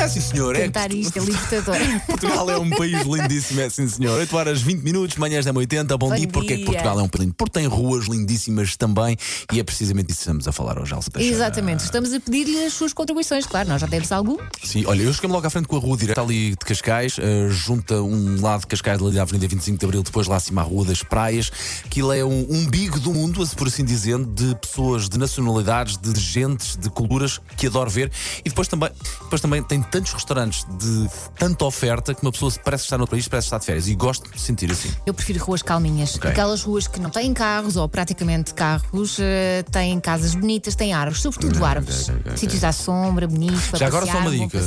É sim, senhor. É Tentar isto é libertador. Portugal é um país lindíssimo, é sim, senhor. 8 horas 20 minutos, manhãs da 80. Bom, Bom dia. Porque é que dia. Portugal é um país lindo? Porque tem ruas lindíssimas também e é precisamente isso que estamos a falar hoje, Elsa Teixeira. Exatamente, estamos a pedir-lhe as suas contribuições, claro, nós já temos algum. Sim, olha, eu cheguei logo à frente com a rua direta ali de Cascais, eh, junta um lado de Cascais ali da Avenida 25 de Abril, depois lá acima a Rua das Praias. Aquilo é um umbigo do mundo, por assim dizendo, de pessoas, de nacionalidades, de gentes, de culturas que adoro ver. E depois também, depois também tem tantos restaurantes de tanta oferta que uma pessoa parece estar no país, parece estar de férias. E gosto de sentir assim. Eu prefiro ruas calminhas. Ok. Aquelas ruas que não têm carros ou praticamente carros, eh, têm casas bonitas, têm árvores, sobretudo árvores. ok, ok. Sítios à sombra, bonitos, para Já agora passear, só uma um dica: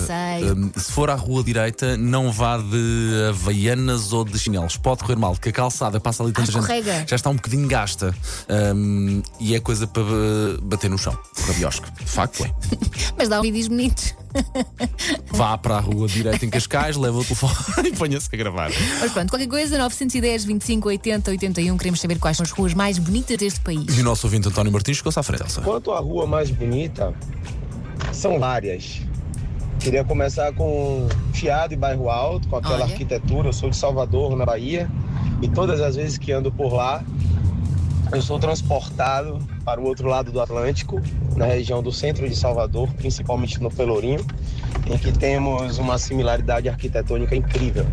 hum, se for à rua direita, não vá de havaianas ou de chinelos. Pode correr mal, porque a calçada passa ali tanta gente. escorrega. Já está um bocadinho gasta. Hum, e é coisa para uh, bater no chão, rabiosco. De facto é. Mas dá vídeos bonitos. Vá para a rua direita em Cascais, leva o telefone e ponha-se a gravar. Mas pronto, qualquer coisa, 910, 25, 80, 81, queremos saber quais são as ruas mais bonitas deste país. E o nosso ouvinte António Martins ficou-se à frente, Elsa. Quanto à rua mais bonita, são várias. Queria começar com Chiado e Bairro Alto, com aquela Olha. arquitetura. Eu sou de Salvador, na Bahia, e todas as vezes que ando por lá, eu sou transportado para o outro lado do Atlântico, na região do centro de Salvador, principalmente no Pelourinho, em que temos uma similaridade arquitetônica incrível.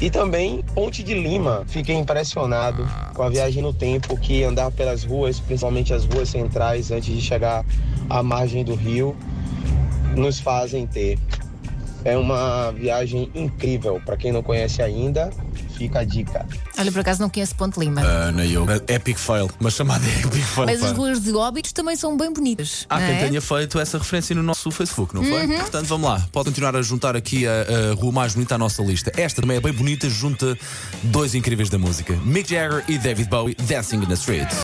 E também Ponte de Lima. Fiquei impressionado com a viagem no tempo que andar pelas ruas, principalmente as ruas centrais, antes de chegar à margem do rio, nos fazem ter. É uma viagem incrível. Para quem não conhece ainda, fica a dica. Olha, por acaso não conheço Ponte Lima. Ah, nem eu. Epic fail, mas chamada Epic fail. Mas pá. as ruas de Óbitos também são bem bonitas. Há não quem é? tenha feito essa referência no nosso Facebook, não foi? Uhum. Portanto, vamos lá. Pode continuar a juntar aqui a, a rua mais bonita à nossa lista. Esta também é bem bonita, junta dois incríveis da música: Mick Jagger e David Bowie, Dancing in the Street.